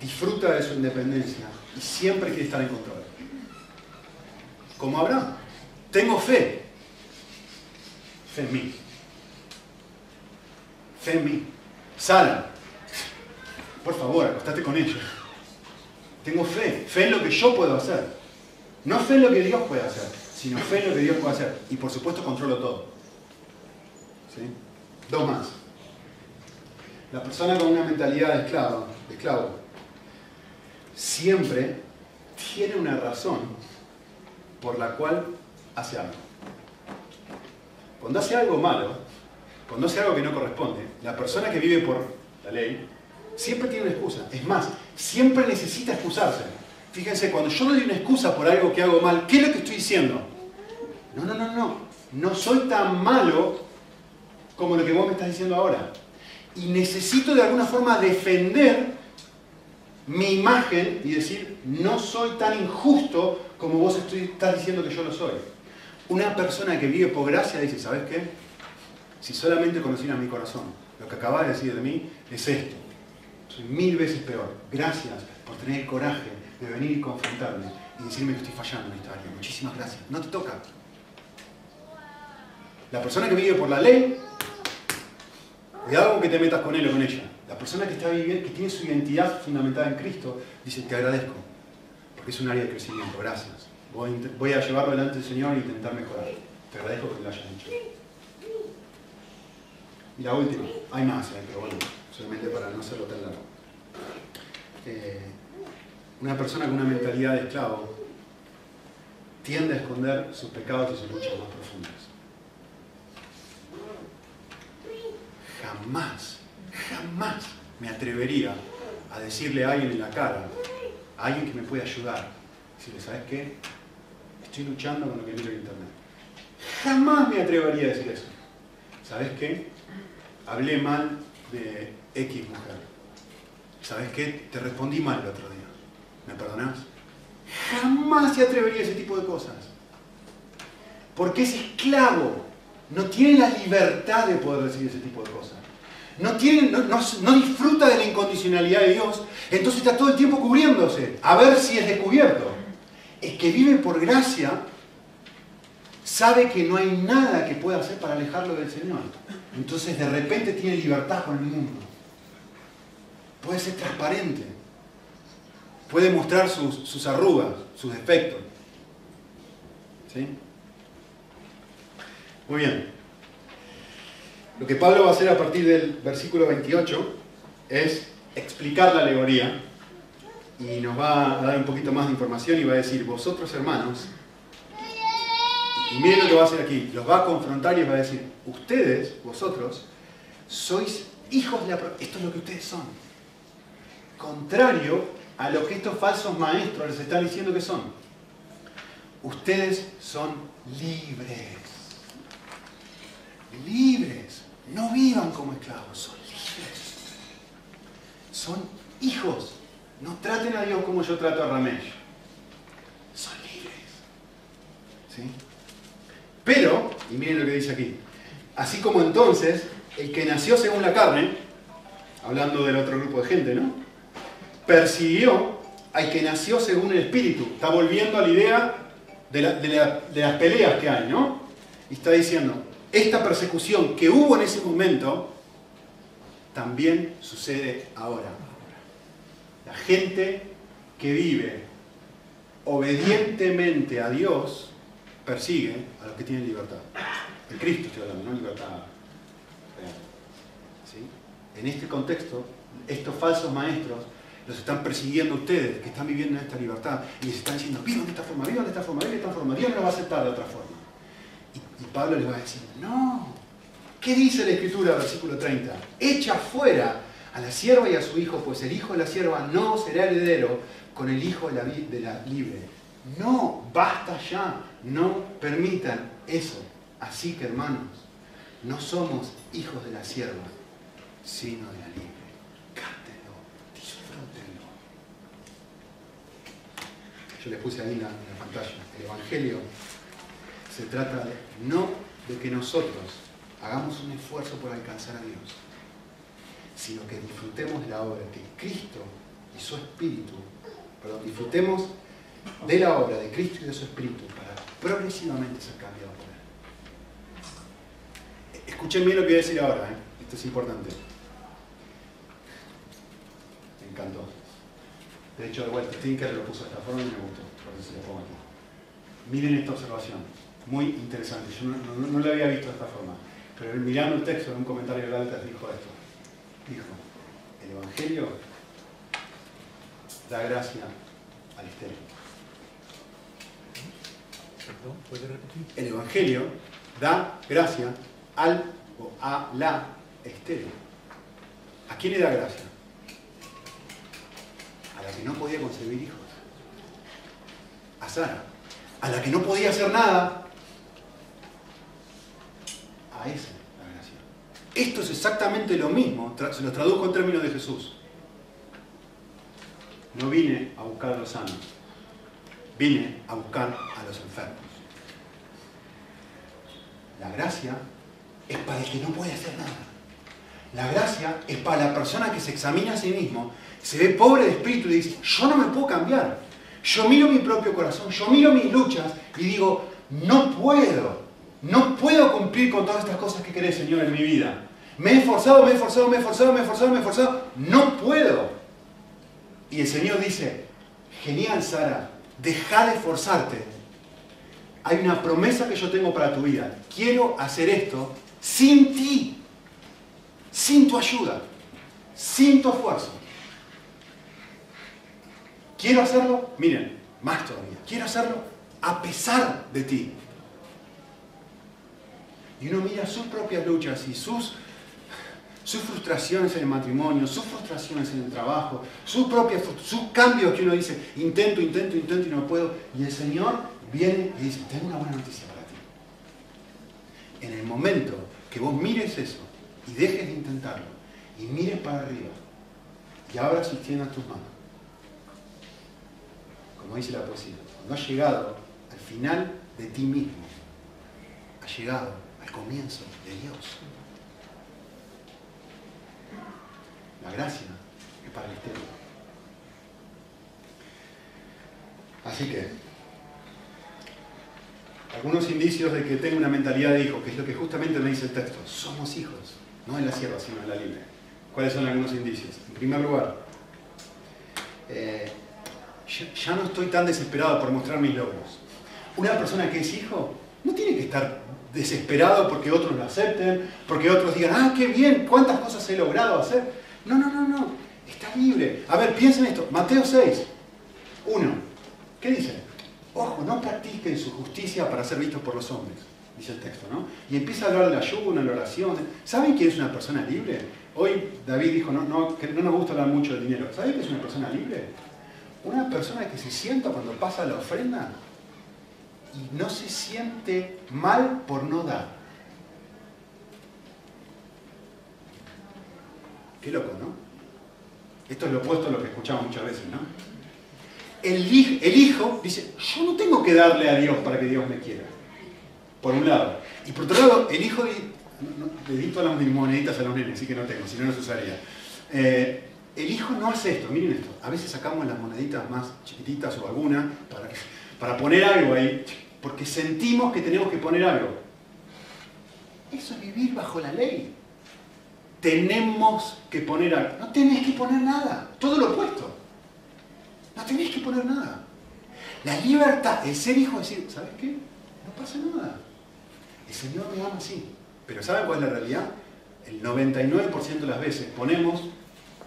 Speaker 1: disfruta de su independencia y siempre quiere estar en control. Como Abraham. Tengo fe. Fe en mí. Fe en mí. Sara. Por favor, acostate con ella. Tengo fe. Fe en lo que yo puedo hacer. No fe en lo que Dios puede hacer sino fe en lo que Dios puede hacer. Y por supuesto controlo todo. ¿Sí? Dos más. La persona con una mentalidad de esclavo, de esclavo siempre tiene una razón por la cual hace algo. Cuando hace algo malo, cuando hace algo que no corresponde, la persona que vive por la ley siempre tiene una excusa. Es más, siempre necesita excusarse. Fíjense, cuando yo doy una excusa por algo que hago mal, ¿qué es lo que estoy diciendo? No, no, no, no. No soy tan malo como lo que vos me estás diciendo ahora. Y necesito de alguna forma defender mi imagen y decir, no soy tan injusto como vos estás diciendo que yo lo soy. Una persona que vive por gracia dice, ¿sabes qué? Si solamente conocieran mi corazón, lo que acabas de decir de mí es esto. Soy mil veces peor. Gracias por tener el coraje de venir y confrontarme y decirme que estoy fallando en esta área. Muchísimas gracias. No te toca. La persona que vive por la ley, cuidado con que te metas con él o con ella. La persona que, está viviendo, que tiene su identidad fundamentada en Cristo, dice, te agradezco, porque es un área de crecimiento, gracias. Voy, a llevarlo delante del Señor e intentar mejorar. Te agradezco que lo hayas hecho. Y la última, hay más, eh, pero bueno, solamente para no hacerlo tan largo. Eh, una persona con una mentalidad de esclavo tiende a esconder sus pecados y sus luchas más profundas. jamás, jamás me atrevería a decirle a alguien en la cara, a alguien que me puede ayudar, decirle, ¿sabes qué? Estoy luchando con lo que miro en internet. Jamás me atrevería a decir eso. ¿Sabes qué? Hablé mal de X mujer. ¿Sabes qué? Te respondí mal el otro día. ¿Me perdonás? Jamás se atrevería a ese tipo de cosas. Porque es esclavo. No tiene la libertad de poder decir ese tipo de cosas no, no, disfruta de la incondicionalidad de Dios, entonces está todo el tiempo cubriéndose, a ver si es descubierto. Es que vive por gracia, sabe que no hay nada que pueda hacer para alejarlo del Señor. Entonces de repente tiene libertad con el mundo. Puede ser transparente. Puede mostrar sus, sus arrugas, sus defectos. ¿Sí? Muy bien. Lo que Pablo va a hacer a partir del versículo 28 es explicar la alegoría y nos va a dar un poquito más de información y va a decir, vosotros hermanos, y miren lo que va a hacer aquí, los va a confrontar y va a decir, ustedes, vosotros, sois hijos de la... Esto es lo que ustedes son. Contrario a lo que estos falsos maestros les están diciendo que son. Ustedes son libres. Libres. No vivan como esclavos, son libres. Son hijos no traten a Dios como yo trato a Ramesh. Son libres. ¿Sí? Pero, y miren lo que dice aquí, así como entonces, el que nació según la carne, hablando del otro grupo de gente, ¿no? Persiguió al que nació según el espíritu. Está volviendo a la idea de, de las peleas que hay, ¿no? Y está diciendo, esta persecución que hubo en ese momento, también sucede ahora. La gente que vive obedientemente a Dios persigue a los que tienen libertad. En Cristo estoy hablando, no libertad real. En este contexto, estos falsos maestros los están persiguiendo ustedes que están viviendo en esta libertad y les están diciendo, vivan de esta forma, vivan de esta forma, vivan de esta forma, Dios no va a aceptar de otra forma. Y, Pablo les va a decir, no, ¿qué dice la Escritura, versículo 30? Echa fuera a la sierva y a su hijo, pues el hijo de la sierva no será heredero con el hijo de la, libre. No, basta ya, no permitan eso. Así que hermanos, no somos hijos de la sierva, sino de la libre. Cántenlo, disfrútenlo. Yo les puse ahí en la pantalla. El Evangelio se trata de, no de que nosotros hagamos un esfuerzo por alcanzar a Dios, sino que disfrutemos de la obra que Cristo y su Espíritu, perdón, disfrutemos de la obra de Cristo y de su Espíritu para progresivamente ser cambiados por Él. Escuchen bien lo que voy a decir ahora, ¿eh? esto es importante. Me encantó. De hecho, vuelta, Tinker lo puso de esta forma y me gustó, por eso se lo pongo aquí. Miren esta observación, muy interesante. Yo no, no, había visto de esta forma, pero mirando el texto en un comentario de Galtas dijo esto dijo, el Evangelio da gracia al estéril.
Speaker 2: ¿Puede repetir?
Speaker 1: El Evangelio da gracia al o a la estéril. ¿A quién le da gracia? A la que no podía concebir hijos. A Sara. A la que no podía hacer nada. A esa la gracia. Esto es exactamente lo mismo, se lo traduzco en términos de Jesús. No vine a buscar a los sanos, vine a buscar a los enfermos. La gracia es para el que no puede hacer nada. La gracia es para la persona que se examina a sí mismo, se ve pobre de espíritu y dice, yo no me puedo cambiar. Yo miro mi propio corazón, yo miro mis luchas y digo, no puedo, no puedo cumplir con todas estas cosas que querés, Señor, en mi vida. Me he esforzado, me he esforzado, me he esforzado, me he esforzado, me he esforzado. No puedo. Y el Señor dice, genial, Sara, deja de esforzarte. Hay una promesa que yo tengo para tu vida. Quiero hacer esto sin ti, sin tu ayuda, sin tu esfuerzo. Quiero hacerlo, miren, más todavía. Quiero hacerlo a pesar de ti. Y uno mira sus propias luchas y sus, sus frustraciones en el matrimonio, sus frustraciones en el trabajo, sus propias sus cambios que uno dice, intento, intento, intento y no puedo. Y el Señor viene y dice, tengo una buena noticia para ti. En el momento que vos mires eso y dejes de intentarlo y mires para arriba y abras y extiendas tus manos, como dice la poesía, cuando has llegado al final de ti mismo, has llegado comienzo de Dios. La gracia es para el exterior. Así que, algunos indicios de que tengo una mentalidad de hijo, que es lo que justamente me dice el texto. Somos hijos, no en la sierva, sino en la libre. ¿Cuáles son algunos indicios? En primer lugar, eh, ya no estoy tan desesperado por mostrar mis logros. Una persona que es hijo no tiene que estar desesperado porque otros lo acepten, porque otros digan, ah, qué bien, cuántas cosas he logrado hacer. No, no, no, no, está libre. A ver, piensen esto, Mateo 6, 1, ¿qué dice? Ojo, no practiquen su justicia para ser vistos por los hombres, dice el texto, ¿no? Y empieza a hablar del ayuno, la oración. ¿Saben quién es una persona libre? Hoy David dijo, no, no, que no nos gusta hablar mucho del dinero. ¿Saben qué es una persona libre? Una persona que se sienta cuando pasa la ofrenda y no se siente mal por no dar. Qué loco, ¿no? Esto es lo opuesto a lo que escuchamos muchas veces, ¿no? El, el hijo dice, yo no tengo que darle a Dios para que Dios me quiera. Por un lado. Y por otro lado, el hijo dice, le di todas las moneditas a los nenes, así que no tengo, si no, no se usaría. Eh, el hijo no hace esto, miren esto. A veces sacamos las moneditas más chiquititas o alguna para, para poner algo ahí, porque sentimos que tenemos que poner algo. Eso es vivir bajo la ley. Tenemos que poner algo. No tenés que poner nada, todo lo opuesto. No tenés que poner nada. La libertad, el ser hijo, decir, ¿sabes qué? No pasa nada. El Señor me ama así. Pero ¿saben cuál es la realidad? El 99% de las veces ponemos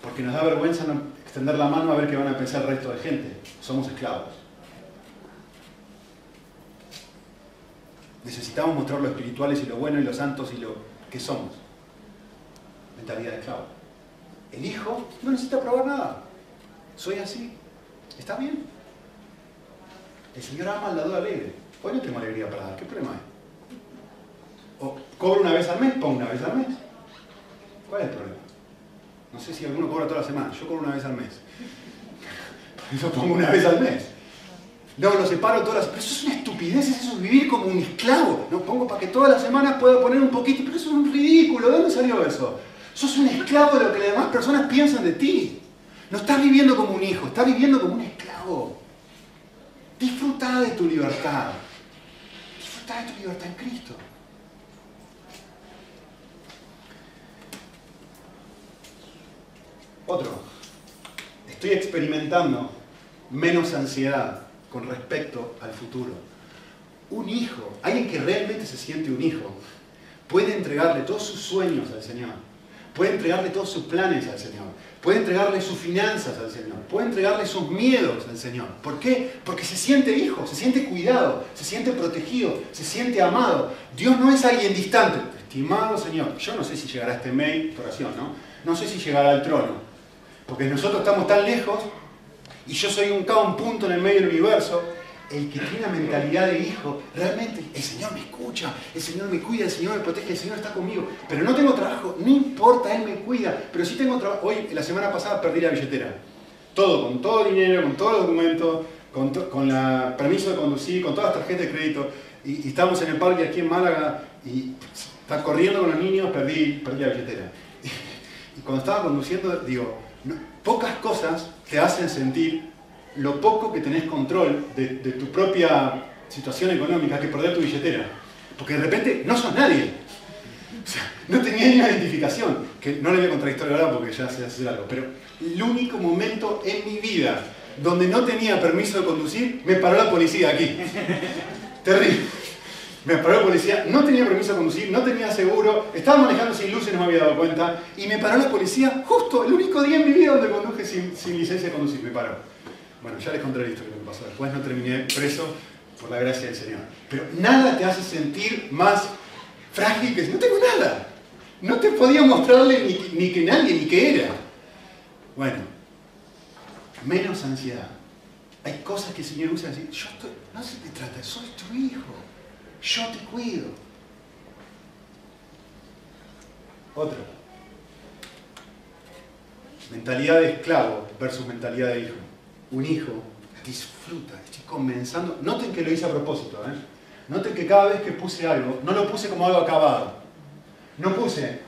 Speaker 1: porque nos da vergüenza extender la mano a ver qué van a pensar el resto de gente. Somos esclavos. Necesitamos mostrar lo espirituales y lo bueno y los santos y lo que somos. Mentalidad de esclavo. El hijo no necesita probar nada. Soy así. Está bien. El Señor ama al dado alegre. Hoy no tengo alegría para dar. ¿Qué problema hay? O cobro una vez al mes, pongo una vez al mes. ¿Cuál es el problema? No sé si alguno cobra toda la semana, yo cobro una vez al mes. Yo pongo una vez al mes. Luego lo separo todas las... Pero eso es una estupidez, eso es vivir como un esclavo. No pongo para que todas las semanas pueda poner un poquito, pero eso es un ridículo. ¿De dónde salió eso? Sos un esclavo de lo que las demás personas piensan de ti. No estás viviendo como un hijo, estás viviendo como un esclavo. Disfruta de tu libertad. Disfruta de tu libertad en Cristo. Otro, estoy experimentando menos ansiedad con respecto al futuro. Un hijo, alguien que realmente se siente un hijo, puede entregarle todos sus sueños al Señor, puede entregarle todos sus planes al Señor, puede entregarle sus finanzas al Señor, puede entregarle sus miedos al Señor. ¿Por qué? Porque se siente hijo, se siente cuidado, se siente protegido, se siente amado. Dios no es alguien distante. Estimado Señor, yo no sé si llegará este mail, oración, ¿no? No sé si llegará al trono, porque nosotros estamos tan lejos y yo soy un, cada un punto en el medio del universo. El que tiene la mentalidad de hijo, realmente el Señor me escucha, el Señor me cuida, el Señor me protege, el Señor está conmigo. Pero no tengo trabajo, no importa, Él me cuida. Pero sí tengo trabajo. Hoy, la semana pasada, perdí la billetera. Todo, con todo el dinero, con todos los documentos, con, con la permiso de conducir, con todas las tarjetas de crédito. Y, estamos en el parque aquí en Málaga y está corriendo con los niños, perdí, perdí la billetera. Y cuando estaba conduciendo, digo, pocas cosas te hacen sentir lo poco que tenés control de, tu propia situación económica que perder tu billetera. Porque de repente no sos nadie. O sea, no tenía ni una identificación. Que no le voy a contar historia ahora porque ya se hace algo. Pero el único momento en mi vida donde no tenía permiso de conducir, me paró la policía aquí. Terrible. Me paró la policía, no tenía permiso de conducir, no tenía seguro, estaba manejando sin luces, no me había dado cuenta, y me paró la policía justo el único día en mi vida donde conduje sin, licencia de conducir, me paró. Bueno, ya les la historia que me pasó. Después no terminé preso por la gracia del Señor. Pero nada te hace sentir más frágil que no tengo nada. No te podía mostrarle ni, ni que nadie, ni que era. Bueno, menos ansiedad. Hay cosas que el Señor usa así. Yo estoy, no se te trata, soy tu hijo yo te cuido. Otro. Mentalidad de esclavo versus mentalidad de hijo. Un hijo disfruta, estoy comenzando. Noten que lo hice a propósito. ¿eh? Noten que cada vez que puse algo, no lo puse como algo acabado. No puse,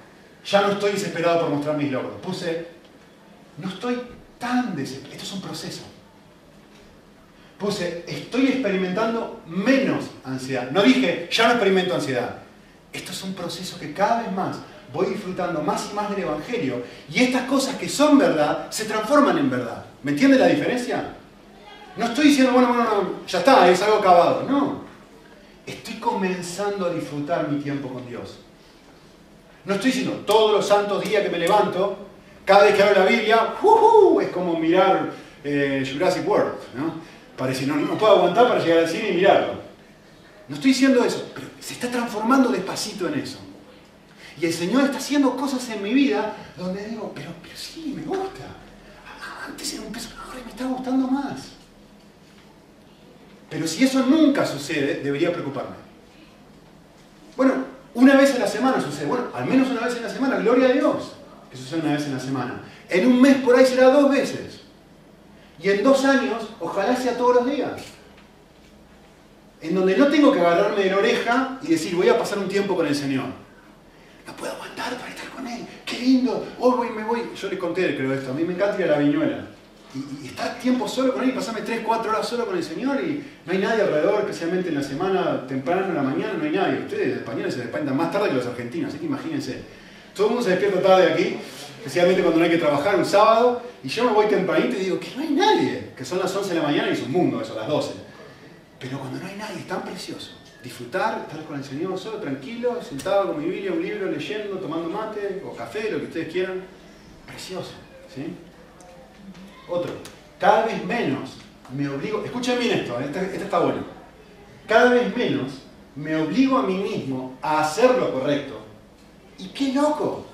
Speaker 1: ya no estoy desesperado por mostrar mis logros. Puse, no estoy tan desesperado. Esto es un proceso. Puse, estoy experimentando menos ansiedad. No dije, ya no experimento ansiedad. Esto es un proceso que cada vez más voy disfrutando más y más del Evangelio. Y estas cosas que son verdad se transforman en verdad. ¿Me entiende la diferencia? No estoy diciendo, bueno, bueno, no, ya está, es algo acabado. No. Estoy comenzando a disfrutar mi tiempo con Dios. No estoy diciendo todos los santos días que me levanto, cada vez que abro la Biblia, es como mirar eh, Jurassic World. ¿no? Parece, no, no puedo aguantar para llegar al cine y mirarlo. No estoy diciendo eso, pero se está transformando despacito en eso. Y el Señor está haciendo cosas en mi vida donde digo, pero, pero sí, me gusta. Antes era un peso, ahora me está gustando más. Pero si eso nunca sucede, debería preocuparme. Bueno, una vez en la semana sucede. Bueno, al menos una vez en la semana, gloria a Dios, que sucede una vez en la semana. En un mes por ahí será dos veces. Y en dos años, ojalá sea todos los días. En donde no tengo que agarrarme de la oreja y decir, voy a pasar un tiempo con el Señor. No puedo aguantar para estar con Él. Qué lindo. Hoy voy, me voy. Yo les conté, creo, esto. A mí me encanta ir a la viñuela. Y, estar tiempo solo con Él y pasarme 3, 4 horas solo con el Señor y no hay nadie alrededor, especialmente en la semana, temprano en la mañana, no hay nadie. Ustedes, españoles, se despiertan más tarde que los argentinos, así que imagínense. Todo el mundo se despierta tarde aquí especialmente cuando no hay que trabajar un sábado, y yo me voy tempranito y digo que no hay nadie, que son las 11 de la mañana y es un mundo eso, las 12. Pero cuando no hay nadie, es tan precioso. Disfrutar, estar con el Señor solo, tranquilo, sentado con mi Biblia, un libro, leyendo, tomando mate o café, lo que ustedes quieran. Precioso. ¿sí? Otro, cada vez menos me obligo, escuchen bien esto, este, este está bueno. Cada vez menos me obligo a mí mismo a hacer lo correcto. Y qué loco,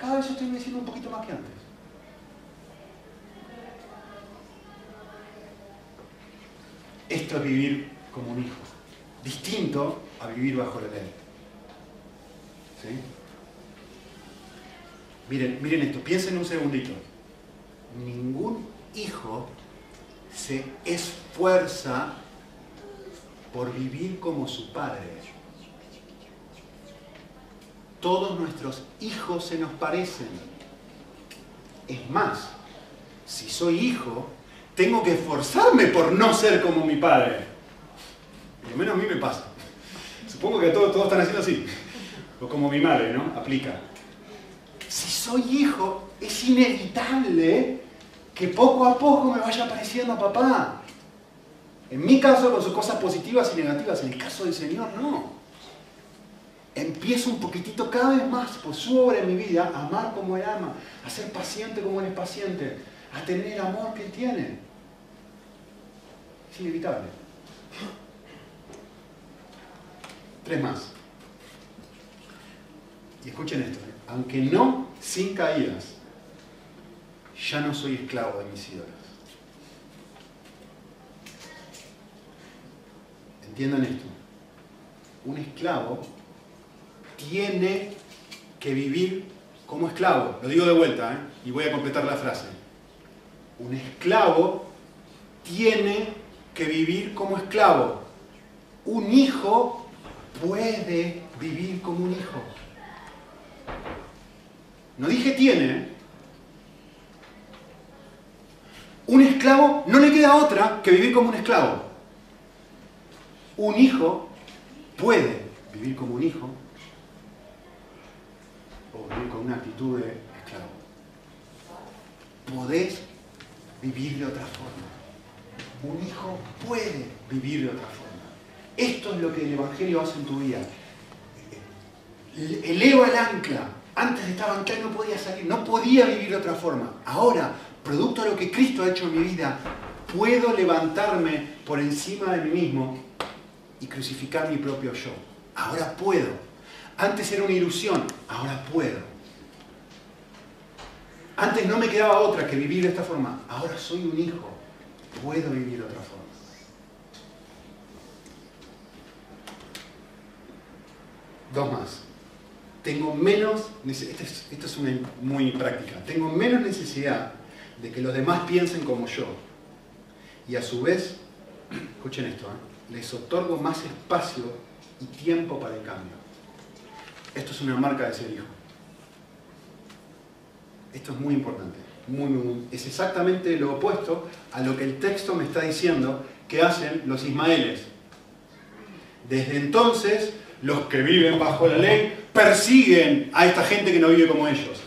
Speaker 1: cada vez estoy diciendo un poquito más que antes. Esto es vivir como un hijo, distinto a vivir bajo la ley. ¿Sí? Miren, miren esto, piensen un segundito. Ningún hijo se esfuerza por vivir como su padre todos nuestros hijos se nos parecen. Es más, si soy hijo, tengo que esforzarme por no ser como mi padre. Por lo menos a mí me pasa. Supongo que todos, todos están haciendo así. O como mi madre, ¿no? Aplica. Si soy hijo, es inevitable que poco a poco me vaya pareciendo a papá. En mi caso, con sus cosas positivas y negativas. En el caso del Señor, no empiezo un poquitito cada vez más por su obra en mi vida a amar como Él ama, a ser paciente como Él es paciente, a tener el amor que Él tiene. Es inevitable. Tres más. Y escuchen esto, ¿eh? aunque no sin caídas, ya no soy esclavo de mis ídolos. Entiendan esto. Un esclavo tiene que vivir como esclavo. Lo digo de vuelta, ¿eh? y voy a completar la frase. Un esclavo tiene que vivir como esclavo. Un hijo puede vivir como un hijo. No dije tiene. ¿eh? Un esclavo no le queda otra que vivir como un esclavo. Un hijo puede vivir como un hijo con una actitud de esclavo. Podés vivir de otra forma. Un hijo puede vivir de otra forma. Esto es lo que el Evangelio hace en tu vida. Eleva el ancla. Antes estaba ancla y no podía salir, no podía vivir de otra forma. Ahora, producto de lo que Cristo ha hecho en mi vida, puedo levantarme por encima de mí mismo y crucificar mi propio yo. Ahora puedo antes era una ilusión, ahora puedo. Antes no me quedaba otra que vivir de esta forma, ahora soy un hijo, puedo vivir de otra forma. Dos más. Tengo menos, esta es, es una muy práctica, tengo menos necesidad de que los demás piensen como yo. Y a su vez, escuchen esto, ¿eh? les otorgo más espacio y tiempo para el cambio. Esto es una marca de ser hijo. Esto es muy importante. es exactamente lo opuesto a lo que el texto me está diciendo que hacen los ismaeles. Desde entonces, los que viven bajo la ley persiguen a esta gente que no vive como ellos.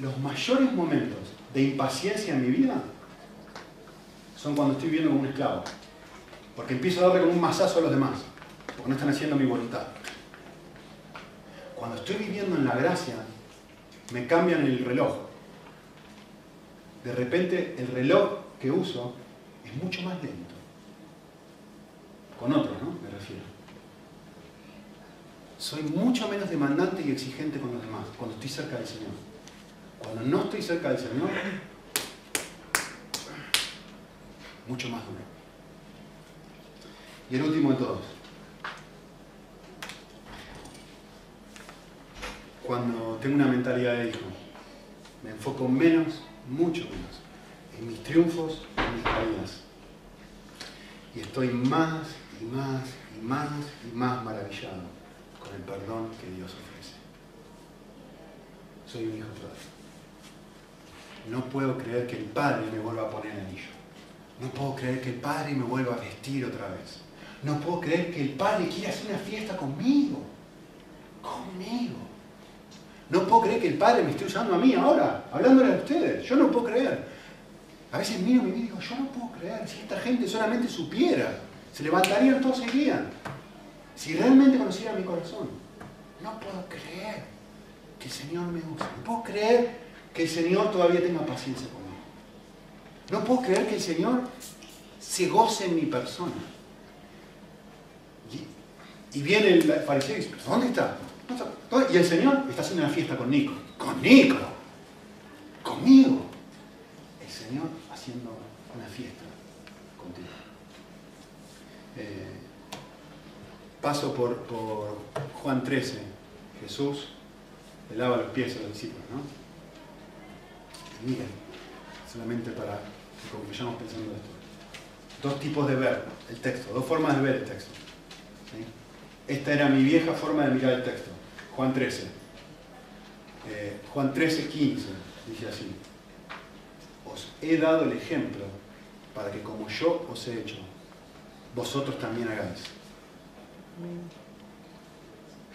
Speaker 1: Los mayores momentos de impaciencia en mi vida son cuando estoy viviendo como un esclavo. Porque empiezo a darle con un mazazo a los demás. Porque no están haciendo mi voluntad. Cuando estoy viviendo en la gracia, me cambian el reloj. De repente el reloj que uso es mucho más lento. Con otros, ¿no? Me refiero. Soy mucho menos demandante y exigente con los demás cuando estoy cerca del Señor. Cuando no estoy cerca del Señor, mucho más duro. Y el último de todos. Cuando tengo una mentalidad de hijo, me enfoco menos, mucho menos, en mis triunfos y en mis caídas. Y estoy más y más y más y más maravillado con el perdón que Dios ofrece. Soy un hijo todavía. No puedo creer que el Padre me vuelva a poner anillo. No puedo creer que el Padre me vuelva a vestir otra vez. No puedo creer que el Padre quiera hacer una fiesta conmigo. Conmigo. No puedo creer que el Padre me esté usando a mí ahora, hablándole a ustedes. Yo no puedo creer. A veces miro mi vida y digo, yo no puedo creer. Si esta gente solamente supiera, se levantarían todos y irían. Si realmente conociera mi corazón. No puedo creer que el Señor me use. No puedo creer que el Señor todavía tenga paciencia conmigo. No puedo creer que el Señor se goce en mi persona. Y, viene el fariseo y dice, ¿dónde está? Y el Señor está haciendo una fiesta con Nico. Con Nico. Conmigo. El Señor haciendo una fiesta contigo. Eh, paso por, Juan 13. Jesús le lava los pies a los discípulos, ¿no? miren, solamente para que concluyamos pensando esto. Dos tipos de ver el texto, dos formas de ver el texto. Esta era mi vieja forma de mirar el texto. Juan 13. Eh, Juan 13, 15 dice así. Os he dado el ejemplo para que como yo os he hecho, vosotros también hagáis.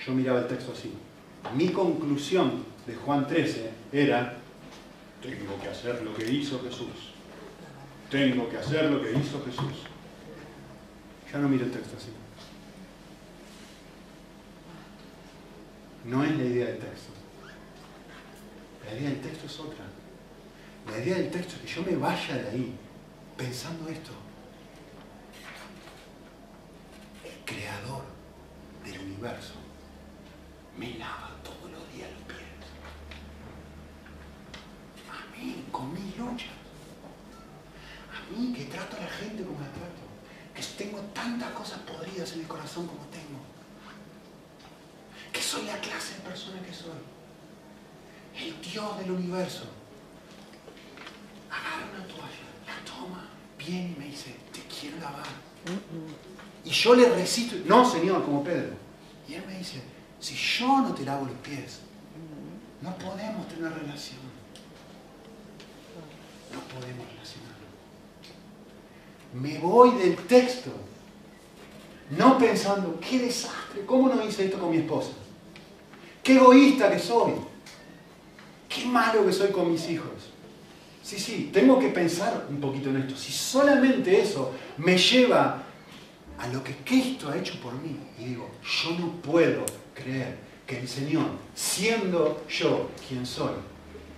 Speaker 1: Yo miraba el texto así. Mi conclusión de Juan 13 era, tengo que hacer lo que hizo Jesús. Tengo que hacer lo que hizo Jesús. Ya no miro el texto así. No es la idea del texto. La idea del texto es otra. La idea del texto es que yo me vaya de ahí pensando esto. El creador del universo me lava todos los días los pies. A mí, con mis luchas. A mí que trato a la gente como la trato. Que tengo tantas cosas podridas en el corazón como tengo clase de persona que soy. El Dios del universo. Agarra una toalla, la toma, viene y me dice, te quiero lavar. Y yo le recito, no Señor, como Pedro. Y él me dice, si yo no te lavo los pies, no podemos tener relación. No podemos relacionarnos. Me voy del texto, no pensando, qué desastre, ¿cómo no hice esto con mi esposa? Qué egoísta que soy. Qué malo que soy con mis hijos. Sí, sí, tengo que pensar un poquito en esto. Si solamente eso me lleva a lo que Cristo ha hecho por mí, y digo, yo no puedo creer que el Señor, siendo yo quien soy,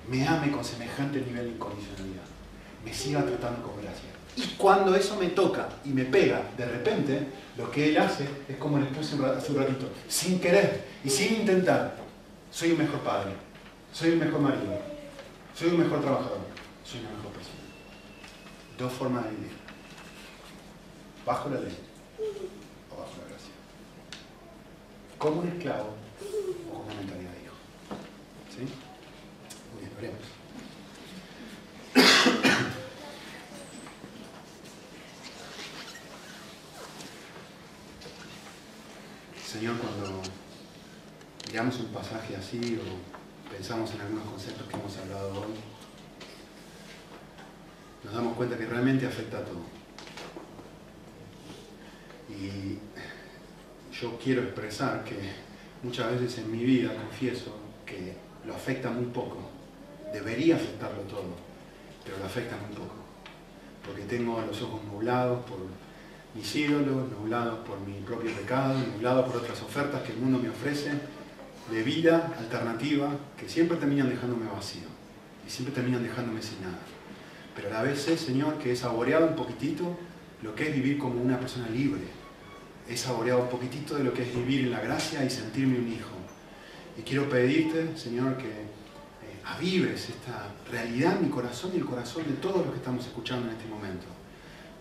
Speaker 1: me ame con semejante nivel de incondicionalidad, me siga tratando con gracia. Y cuando eso me toca y me pega de repente, lo que Él hace es como les puse hace un ratito, sin querer y sin intentar, soy un mejor padre, soy un mejor marido, soy un mejor trabajador, soy una mejor persona. Dos formas de vivir. Bajo la ley o bajo la gracia. Como un esclavo o como una mentalidad de hijo. ¿Sí? Muy bien, veremos. Señor, cuando miramos un pasaje así o pensamos en algunos conceptos que hemos hablado hoy, nos damos cuenta que realmente afecta a todo. Y yo quiero expresar que muchas veces en mi vida confieso que lo afecta muy poco. Debería afectarlo todo, pero lo afecta muy poco. Porque tengo los ojos nublados por mis ídolos, nublados por mi propio pecado, nublados por otras ofertas que el mundo me ofrece de vida alternativa que siempre terminan dejándome vacío y siempre terminan dejándome sin nada. Pero a la vez sé, Señor, que he saboreado un poquitito lo que es vivir como una persona libre. He saboreado un poquitito de lo que es vivir en la gracia y sentirme un hijo. Y quiero pedirte, Señor, que eh, avives esta realidad en mi corazón y el corazón de todos los que estamos escuchando en este momento.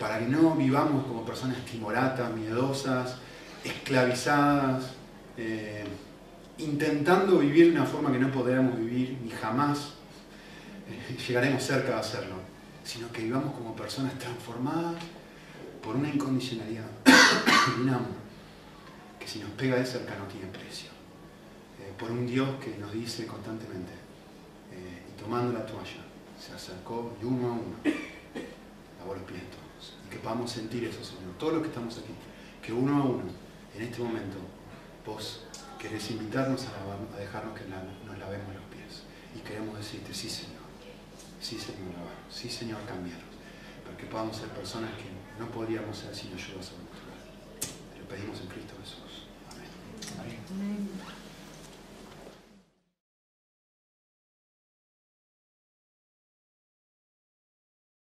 Speaker 1: Para que no vivamos como personas timoratas, miedosas, esclavizadas, eh, intentando vivir de una forma que no podríamos vivir ni jamás eh, llegaremos cerca de hacerlo, sino que vivamos como personas transformadas por una incondicionalidad un amor que si nos pega de cerca no tiene precio. Eh, por un Dios que nos dice constantemente, y tomando la toalla, se acercó y uno a uno lavó los que podamos sentir eso, Señor, todos los que estamos aquí, que uno a uno, en este momento, vos querés invitarnos a, dejarnos que nos lavemos los pies. Y queremos decirte, sí Señor, sí Señor, lavarnos, sí Señor, cambiarnos, para que podamos ser personas que no podríamos ser sin ayuda sobrenatural. Te lo pedimos en Cristo Jesús.